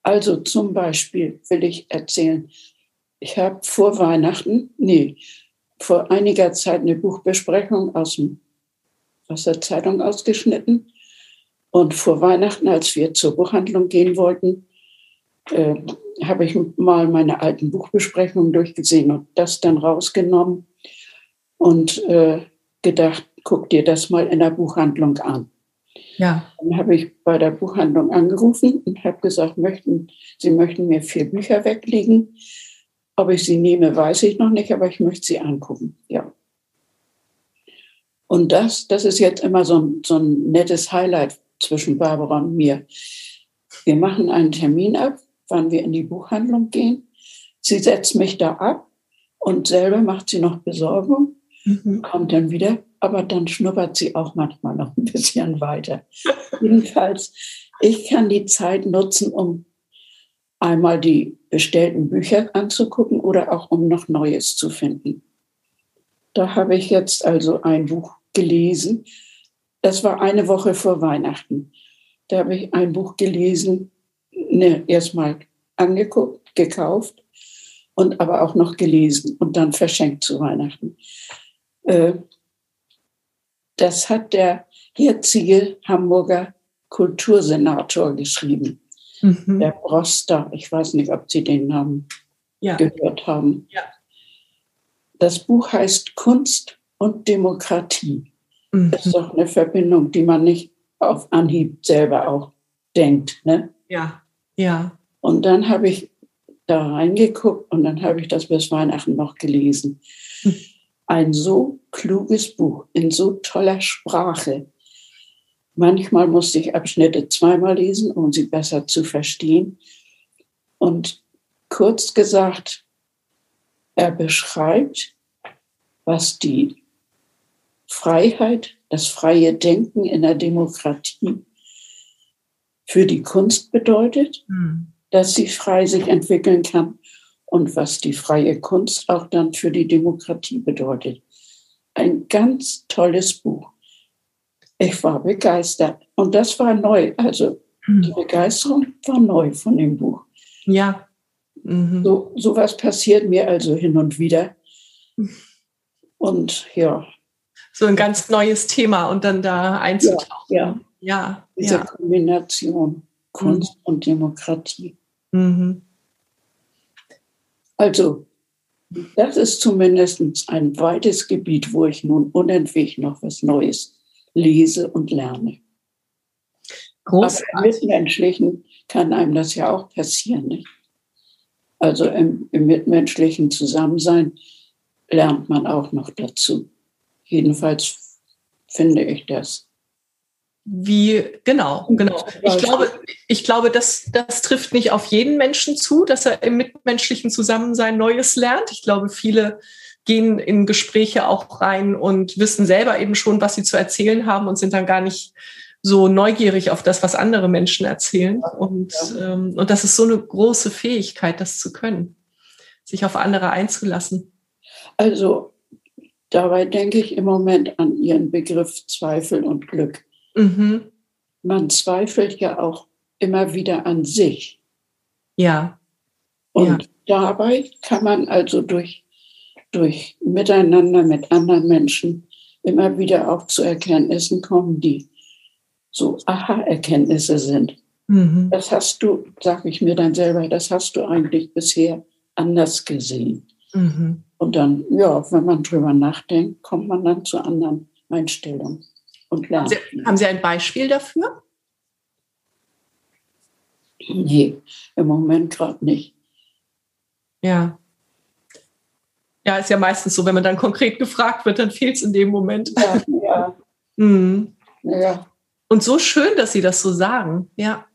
Also zum Beispiel will ich erzählen, ich habe vor Weihnachten, nee, vor einiger Zeit eine Buchbesprechung aus, dem, aus der Zeitung ausgeschnitten. Und vor Weihnachten, als wir zur Buchhandlung gehen wollten, äh, habe ich mal meine alten Buchbesprechungen durchgesehen und das dann rausgenommen und äh, gedacht, guck dir das mal in der Buchhandlung an. Ja. Dann habe ich bei der Buchhandlung angerufen und habe gesagt, möchten, Sie möchten mir vier Bücher weglegen. Ob ich sie nehme, weiß ich noch nicht, aber ich möchte sie angucken. Ja. Und das, das ist jetzt immer so ein, so ein nettes Highlight zwischen Barbara und mir. Wir machen einen Termin ab, wann wir in die Buchhandlung gehen. Sie setzt mich da ab und selber macht sie noch Besorgung, mhm. kommt dann wieder, aber dann schnuppert sie auch manchmal noch ein bisschen weiter. Jedenfalls, ich kann die Zeit nutzen, um einmal die bestellten Bücher anzugucken oder auch um noch Neues zu finden. Da habe ich jetzt also ein Buch gelesen. Das war eine Woche vor Weihnachten. Da habe ich ein Buch gelesen, ne, erstmal angeguckt, gekauft und aber auch noch gelesen und dann verschenkt zu Weihnachten. Äh, das hat der jetzige Hamburger Kultursenator geschrieben, mhm. der Broster. Ich weiß nicht, ob Sie den Namen ja. gehört haben. Ja. Das Buch heißt Kunst und Demokratie. Mhm. Das ist doch eine Verbindung, die man nicht auf Anhieb selber auch denkt. Ne? Ja. Ja. Und dann habe ich da reingeguckt und dann habe ich das bis Weihnachten noch gelesen. Ein so kluges Buch in so toller Sprache. Manchmal musste ich Abschnitte zweimal lesen, um sie besser zu verstehen. Und kurz gesagt, er beschreibt, was die Freiheit, das freie Denken in der Demokratie für die Kunst bedeutet, mhm. dass sie frei sich entwickeln kann und was die freie Kunst auch dann für die Demokratie bedeutet. Ein ganz tolles Buch. Ich war begeistert und das war neu. Also mhm. die Begeisterung war neu von dem Buch. Ja. Mhm. So sowas passiert mir also hin und wieder. Und ja. So ein ganz neues Thema und dann da einzutauchen. Ja, ja. Ja. Diese ja. Kombination Kunst mhm. und Demokratie. Mhm. Also, das ist zumindest ein weites Gebiet, wo ich nun unentwegt noch was Neues lese und lerne. Großartig. Aber im Mitmenschlichen kann einem das ja auch passieren. Nicht? Also im, im mitmenschlichen Zusammensein lernt man auch noch dazu. Jedenfalls finde ich das wie, genau, genau. Ich glaube, ich glaube, das, das trifft nicht auf jeden Menschen zu, dass er im mitmenschlichen Zusammensein Neues lernt. Ich glaube, viele gehen in Gespräche auch rein und wissen selber eben schon, was sie zu erzählen haben und sind dann gar nicht so neugierig auf das, was andere Menschen erzählen. Und, ja. ähm, und das ist so eine große Fähigkeit, das zu können, sich auf andere einzulassen. Also dabei denke ich im Moment an Ihren Begriff Zweifel und Glück. Mhm. Man zweifelt ja auch immer wieder an sich. Ja. Und ja. dabei kann man also durch, durch Miteinander mit anderen Menschen immer wieder auch zu Erkenntnissen kommen, die so Aha-Erkenntnisse sind. Mhm. Das hast du, sage ich mir dann selber, das hast du eigentlich bisher anders gesehen. Mhm. Und dann, ja, wenn man drüber nachdenkt, kommt man dann zu anderen Einstellungen und lernen. Haben Sie, haben Sie ein Beispiel dafür? Nee, im Moment gerade nicht. Ja. Ja, ist ja meistens so, wenn man dann konkret gefragt wird, dann fehlt es in dem Moment. Ja, ja. mhm. ja. Und so schön, dass Sie das so sagen. Ja.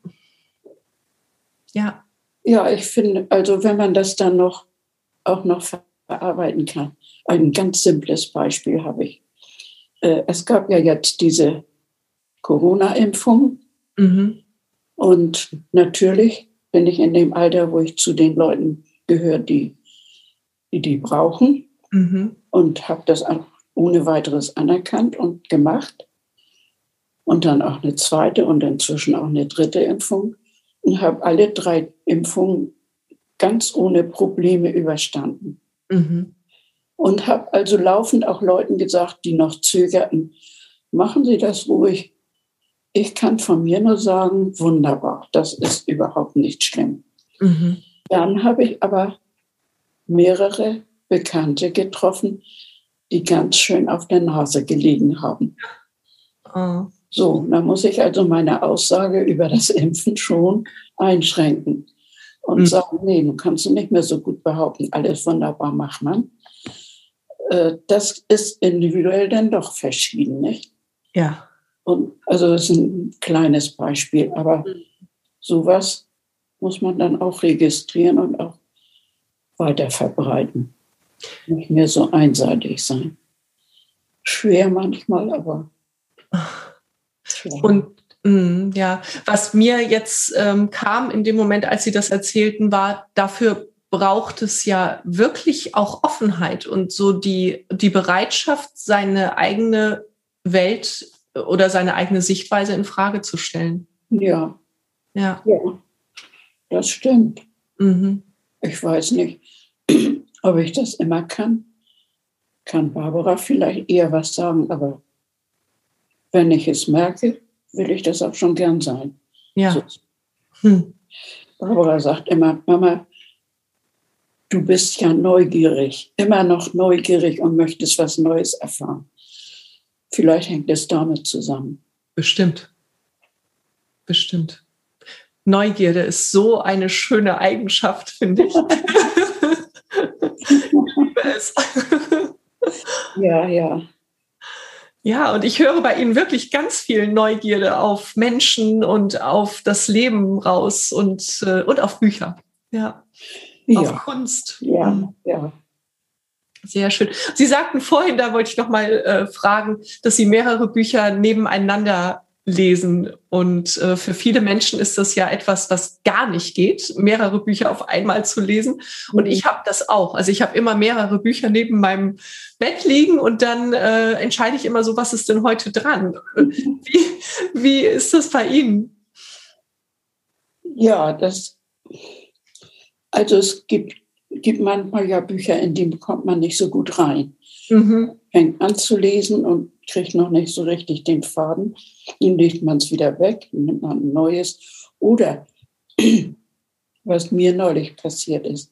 Ja. Ja, ich finde, also wenn man das dann noch auch noch verarbeiten kann. ein ganz simples Beispiel habe ich. Äh, es gab ja jetzt diese Corona-Impfung. Mhm. Und natürlich bin ich in dem Alter, wo ich zu den Leuten gehöre, die die, die brauchen. Mhm. Und habe das auch ohne weiteres anerkannt und gemacht. Und dann auch eine zweite und inzwischen auch eine dritte Impfung. Und habe alle drei Impfungen ganz ohne Probleme überstanden. Mhm. Und habe also laufend auch Leuten gesagt, die noch zögerten, machen Sie das ruhig. Ich kann von mir nur sagen, wunderbar, das ist überhaupt nicht schlimm. Mhm. Dann habe ich aber mehrere Bekannte getroffen, die ganz schön auf der Nase gelegen haben. Oh. So, da muss ich also meine Aussage über das Impfen schon einschränken und mhm. sagen, nee, du kannst du nicht mehr so gut behaupten, alles wunderbar macht man. Äh, das ist individuell dann doch verschieden, nicht? Ja. Und also das ist ein kleines Beispiel, aber mhm. sowas muss man dann auch registrieren und auch weiter verbreiten. Nicht mehr so einseitig sein. Schwer manchmal, aber. Schwer. Und mm, ja, was mir jetzt ähm, kam in dem Moment, als Sie das erzählten, war, dafür braucht es ja wirklich auch Offenheit und so die, die Bereitschaft, seine eigene Welt oder seine eigene Sichtweise in Frage zu stellen. Ja. Ja. ja das stimmt. Mhm. Ich weiß nicht, ob ich das immer kann. Kann Barbara vielleicht eher was sagen, aber wenn ich es merke, will ich das auch schon gern sein. Ja. So. Hm. Barbara sagt immer, Mama, du bist ja neugierig, immer noch neugierig und möchtest was Neues erfahren. Vielleicht hängt es damit zusammen. Bestimmt. Bestimmt. Neugierde ist so eine schöne Eigenschaft, finde ich. ich liebe es. ja, ja. Ja, und ich höre bei Ihnen wirklich ganz viel Neugierde auf Menschen und auf das Leben raus und, äh, und auf Bücher. Ja. Ja. Auf Kunst. Ja, mhm. ja. Sehr schön. Sie sagten vorhin, da wollte ich noch mal äh, fragen, dass Sie mehrere Bücher nebeneinander lesen. Und äh, für viele Menschen ist das ja etwas, was gar nicht geht, mehrere Bücher auf einmal zu lesen. Und mhm. ich habe das auch. Also ich habe immer mehrere Bücher neben meinem Bett liegen und dann äh, entscheide ich immer so, was ist denn heute dran? Wie, wie ist das bei Ihnen? Ja, das, also es gibt, gibt manchmal ja Bücher, in die kommt man nicht so gut rein. Mhm. Fängt an zu lesen und kriegt noch nicht so richtig den Faden. Dann legt man es wieder weg, nimmt man ein neues. Oder was mir neulich passiert ist,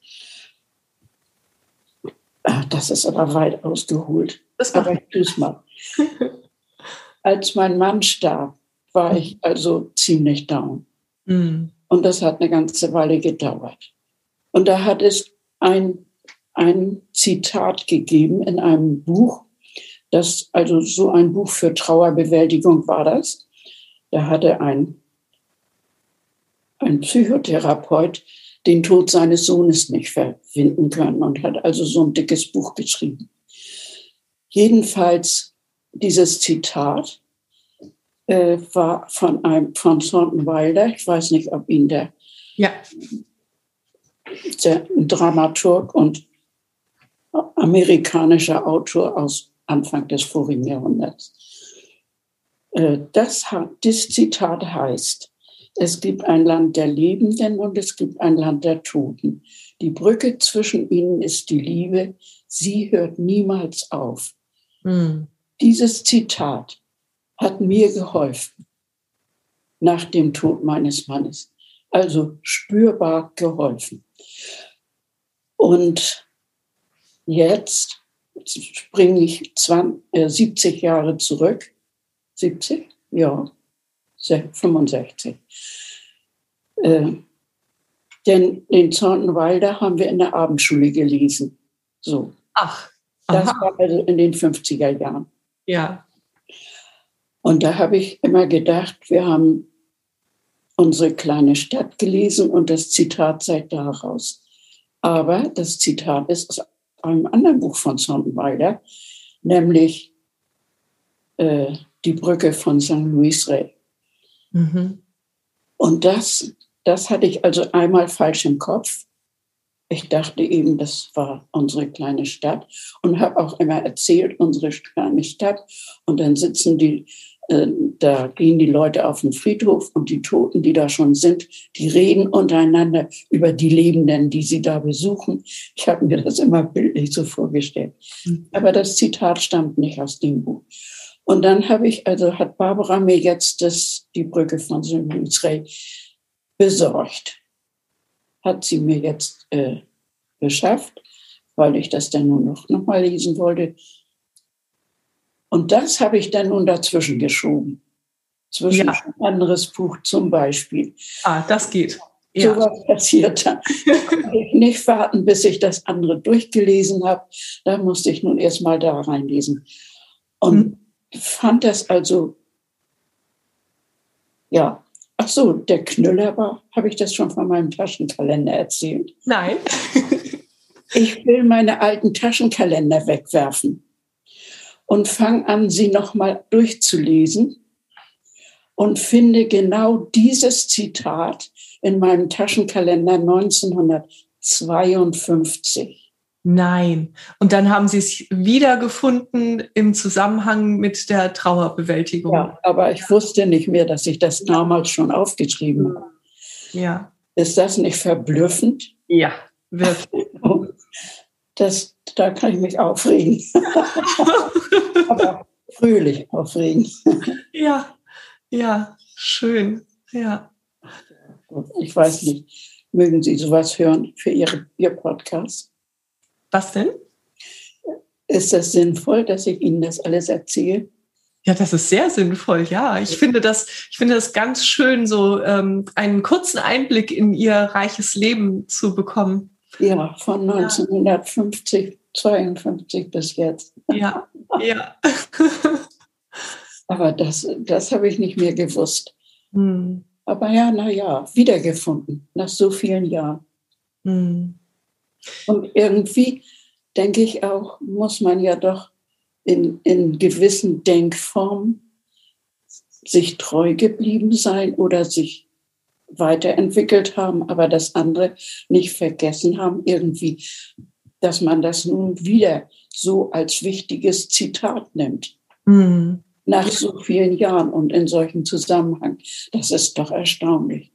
ach, das ist aber weit ausgeholt. Das aber ich es mal. Als mein Mann starb, war ich also ziemlich down. Mhm. Und das hat eine ganze Weile gedauert. Und da hat es ein, ein Zitat gegeben in einem Buch, das, also so ein Buch für Trauerbewältigung war das. Da hatte ein, ein Psychotherapeut den Tod seines Sohnes nicht verfinden können und hat also so ein dickes Buch geschrieben. Jedenfalls dieses Zitat äh, war von einem von Thornton Wilder. Ich weiß nicht, ob ihn der, ja. Der Dramaturg und amerikanischer Autor aus Anfang des vorigen Jahrhunderts. Äh, das, das Zitat heißt, es gibt ein Land der Lebenden und es gibt ein Land der Toten. Die Brücke zwischen ihnen ist die Liebe. Sie hört niemals auf. Mhm. Dieses Zitat hat mir geholfen nach dem Tod meines Mannes. Also spürbar geholfen. Und jetzt springe ich 20, äh, 70 Jahre zurück. 70? Ja, 65. Äh, denn den Zornwalder haben wir in der Abendschule gelesen. So. Ach. Aha. Das war also in den 50er Jahren. Ja. Und da habe ich immer gedacht, wir haben unsere kleine Stadt gelesen und das Zitat sei daraus. Aber das Zitat ist einem anderen Buch von Sonnenweiler, nämlich äh, Die Brücke von St. Louis Rey. Mhm. Und das, das hatte ich also einmal falsch im Kopf. Ich dachte eben, das war unsere kleine Stadt und habe auch immer erzählt, unsere kleine Stadt. Und dann sitzen die da gehen die Leute auf den Friedhof und die Toten, die da schon sind, die reden untereinander über die Lebenden, die sie da besuchen. Ich habe mir das immer bildlich so vorgestellt. Mhm. Aber das Zitat stammt nicht aus dem Buch. Und dann habe ich, also hat Barbara mir jetzt das, die Brücke von Symbolsrey besorgt. Hat sie mir jetzt äh, beschafft, weil ich das dann nur noch, noch mal lesen wollte. Und das habe ich dann nun dazwischen geschoben. Zwischen ja. ein anderes Buch zum Beispiel. Ah, das geht. Ja. So was passiert dann. ich nicht warten, bis ich das andere durchgelesen habe. Da musste ich nun erst mal da reinlesen. Und hm. fand das also, ja. Ach so, der Knüller war, habe ich das schon von meinem Taschenkalender erzählt? Nein. ich will meine alten Taschenkalender wegwerfen und fange an, sie nochmal durchzulesen und finde genau dieses Zitat in meinem Taschenkalender 1952. Nein. Und dann haben Sie es wiedergefunden im Zusammenhang mit der Trauerbewältigung. Ja, aber ich wusste nicht mehr, dass ich das damals schon aufgeschrieben habe. Ja. Ist das nicht verblüffend? Ja, wirklich. Das, da kann ich mich aufregen. Aber fröhlich aufregen. ja, ja, schön. Ja. Ich weiß nicht, mögen Sie sowas hören für Ihre, Ihr Podcast? Was denn? Ist das sinnvoll, dass ich Ihnen das alles erzähle? Ja, das ist sehr sinnvoll, ja. Ich finde das, ich finde das ganz schön, so ähm, einen kurzen Einblick in Ihr reiches Leben zu bekommen. Ja, von 1950 52 bis jetzt. Ja, ja. Aber das, das habe ich nicht mehr gewusst. Hm. Aber ja, naja, wiedergefunden nach so vielen Jahren. Hm. Und irgendwie denke ich auch, muss man ja doch in, in gewissen Denkformen sich treu geblieben sein oder sich weiterentwickelt haben, aber das andere nicht vergessen haben, irgendwie dass man das nun wieder so als wichtiges Zitat nimmt. Mhm. Nach so vielen Jahren und in solchem Zusammenhang. Das ist doch erstaunlich.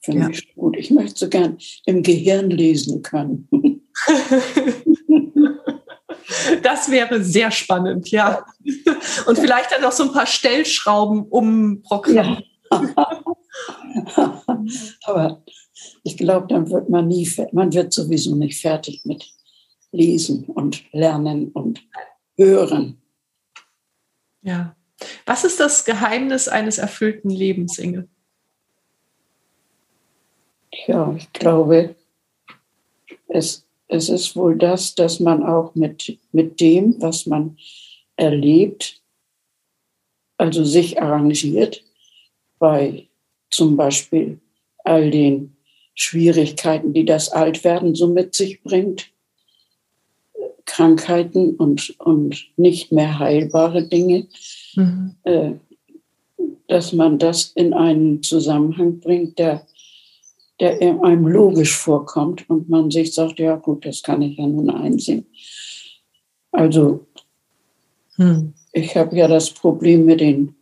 Finde ja. ich gut. Ich möchte so gern im Gehirn lesen können. Das wäre sehr spannend, ja. Und vielleicht dann noch so ein paar Stellschrauben umprogrammieren. Ja. Aber ich glaube, dann wird man nie, man wird sowieso nicht fertig mit lesen und lernen und hören. Ja. Was ist das Geheimnis eines erfüllten Lebens, Inge? Ja, ich glaube, es, es ist wohl das, dass man auch mit, mit dem, was man erlebt, also sich arrangiert bei zum Beispiel all den Schwierigkeiten, die das Altwerden so mit sich bringt, Krankheiten und, und nicht mehr heilbare Dinge, mhm. äh, dass man das in einen Zusammenhang bringt, der, der einem logisch vorkommt und man sich sagt, ja gut, das kann ich ja nun einsehen. Also mhm. ich habe ja das Problem mit den,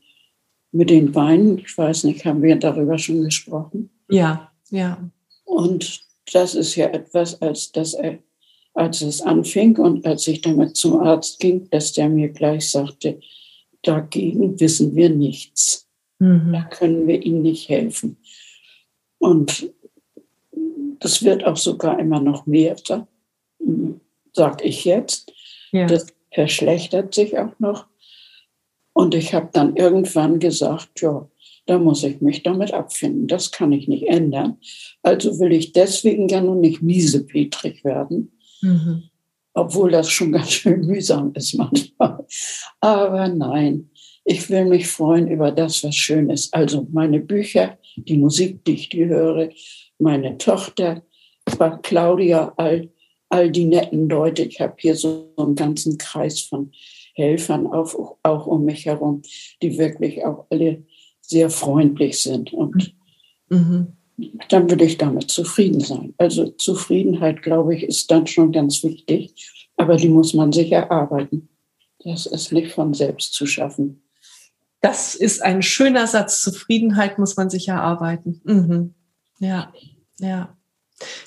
mit den Beinen. Ich weiß nicht, haben wir darüber schon gesprochen? Ja, ja. Und das ist ja etwas, als das als es anfing und als ich damit zum Arzt ging, dass der mir gleich sagte, dagegen wissen wir nichts. Mhm. Da können wir Ihnen nicht helfen. Und das wird auch sogar immer noch mehr, sage ich jetzt. Ja. Das verschlechtert sich auch noch. Und ich habe dann irgendwann gesagt, ja, da muss ich mich damit abfinden. Das kann ich nicht ändern. Also will ich deswegen ja nun nicht miesepetrig werden, Mhm. Obwohl das schon ganz schön mühsam ist manchmal. Aber nein, ich will mich freuen über das, was schön ist. Also meine Bücher, die Musik, die ich die höre, meine Tochter, Claudia, all, all die netten Leute. Ich habe hier so einen ganzen Kreis von Helfern auch, auch um mich herum, die wirklich auch alle sehr freundlich sind. Und mhm. Dann will ich damit zufrieden sein. Also Zufriedenheit, glaube ich, ist dann schon ganz wichtig, aber die muss man sich erarbeiten. Das ist nicht von selbst zu schaffen. Das ist ein schöner Satz. Zufriedenheit muss man sich erarbeiten. Mhm. Ja, ja.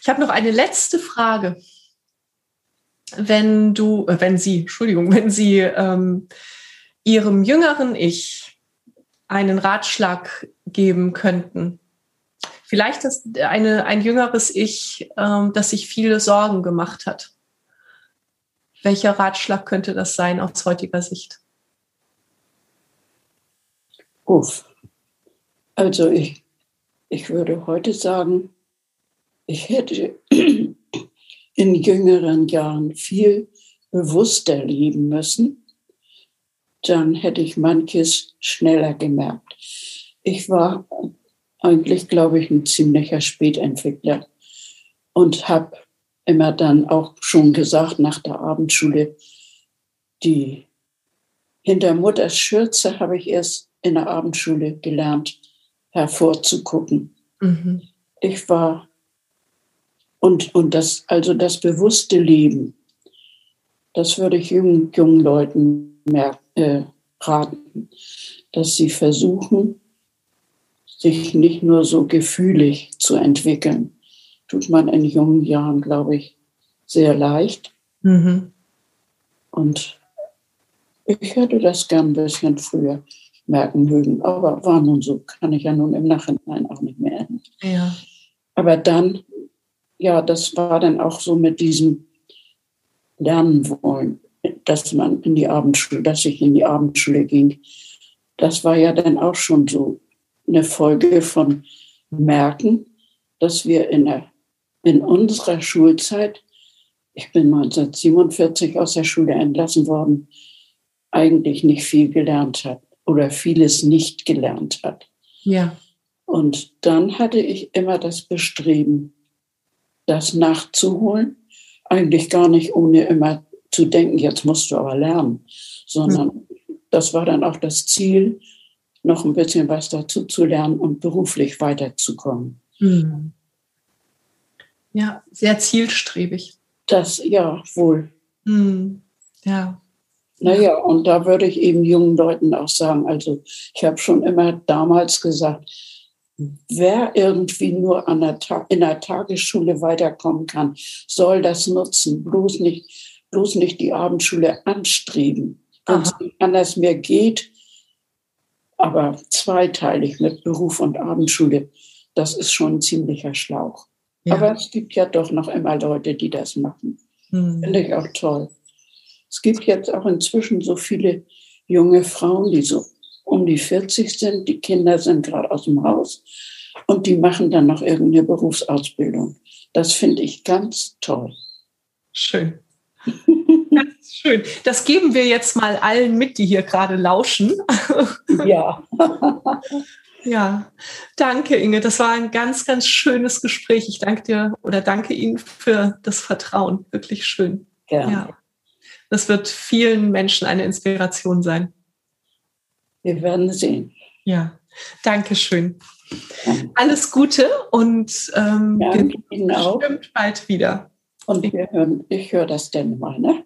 Ich habe noch eine letzte Frage. Wenn du, äh, wenn Sie, Entschuldigung, wenn Sie ähm, Ihrem jüngeren Ich einen Ratschlag geben könnten, vielleicht das eine, ein jüngeres Ich, ähm, das sich viele Sorgen gemacht hat. Welcher Ratschlag könnte das sein aus heutiger Sicht? Uff. Also ich, ich würde heute sagen, ich hätte in jüngeren Jahren viel bewusster leben müssen. Dann hätte ich manches schneller gemerkt. Ich war eigentlich, glaube ich, ein ziemlicher Spätentwickler und habe immer dann auch schon gesagt nach der Abendschule, die hinter Mutters Schürze habe ich erst in der Abendschule gelernt, hervorzugucken. Mhm. Ich war und, und das, also das bewusste Leben, das würde ich jungen, jungen Leuten mehr, äh, raten, dass sie versuchen, sich nicht nur so gefühlig zu entwickeln. Tut man in jungen Jahren, glaube ich, sehr leicht. Mhm. Und ich hätte das gern ein bisschen früher merken mögen. Aber war nun so, kann ich ja nun im Nachhinein auch nicht mehr ändern. Ja. Aber dann, ja, das war dann auch so mit diesem Lernen wollen, dass man in die Abendschule, dass ich in die Abendschule ging. Das war ja dann auch schon so eine Folge von Merken, dass wir in, der, in unserer Schulzeit, ich bin 1947 aus der Schule entlassen worden, eigentlich nicht viel gelernt hat oder vieles nicht gelernt hat. Ja. Und dann hatte ich immer das Bestreben, das nachzuholen. Eigentlich gar nicht ohne immer zu denken, jetzt musst du aber lernen, sondern mhm. das war dann auch das Ziel, noch ein bisschen was dazu zu lernen und beruflich weiterzukommen. Mhm. Ja, sehr zielstrebig. Das, ja, wohl. Mhm. Ja. Naja, und da würde ich eben jungen Leuten auch sagen, also ich habe schon immer damals gesagt, wer irgendwie nur an der in der Tagesschule weiterkommen kann, soll das nutzen, bloß nicht, bloß nicht die Abendschule anstreben. Wenn es anders mehr geht, aber zweiteilig mit Beruf und Abendschule, das ist schon ein ziemlicher Schlauch. Ja. Aber es gibt ja doch noch immer Leute, die das machen. Hm. Finde ich auch toll. Es gibt jetzt auch inzwischen so viele junge Frauen, die so um die 40 sind. Die Kinder sind gerade aus dem Haus und die machen dann noch irgendeine Berufsausbildung. Das finde ich ganz toll. Schön. Schön. Das geben wir jetzt mal allen mit, die hier gerade lauschen. Ja. Ja, danke Inge. Das war ein ganz, ganz schönes Gespräch. Ich danke dir oder danke Ihnen für das Vertrauen. Wirklich schön. Gerne. Ja. Das wird vielen Menschen eine Inspiration sein. Wir werden sehen. Ja, danke schön. Alles Gute und ähm, wir Ihnen auch. bestimmt bald wieder. Und wir hören, ich höre das dann mal, ne?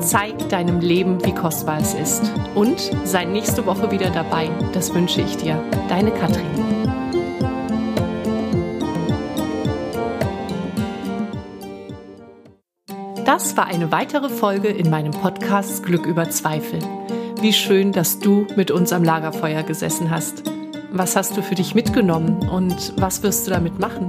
Zeig deinem Leben, wie kostbar es ist. Und sei nächste Woche wieder dabei. Das wünsche ich dir. Deine Katrin. Das war eine weitere Folge in meinem Podcast Glück über Zweifel. Wie schön, dass du mit uns am Lagerfeuer gesessen hast. Was hast du für dich mitgenommen und was wirst du damit machen?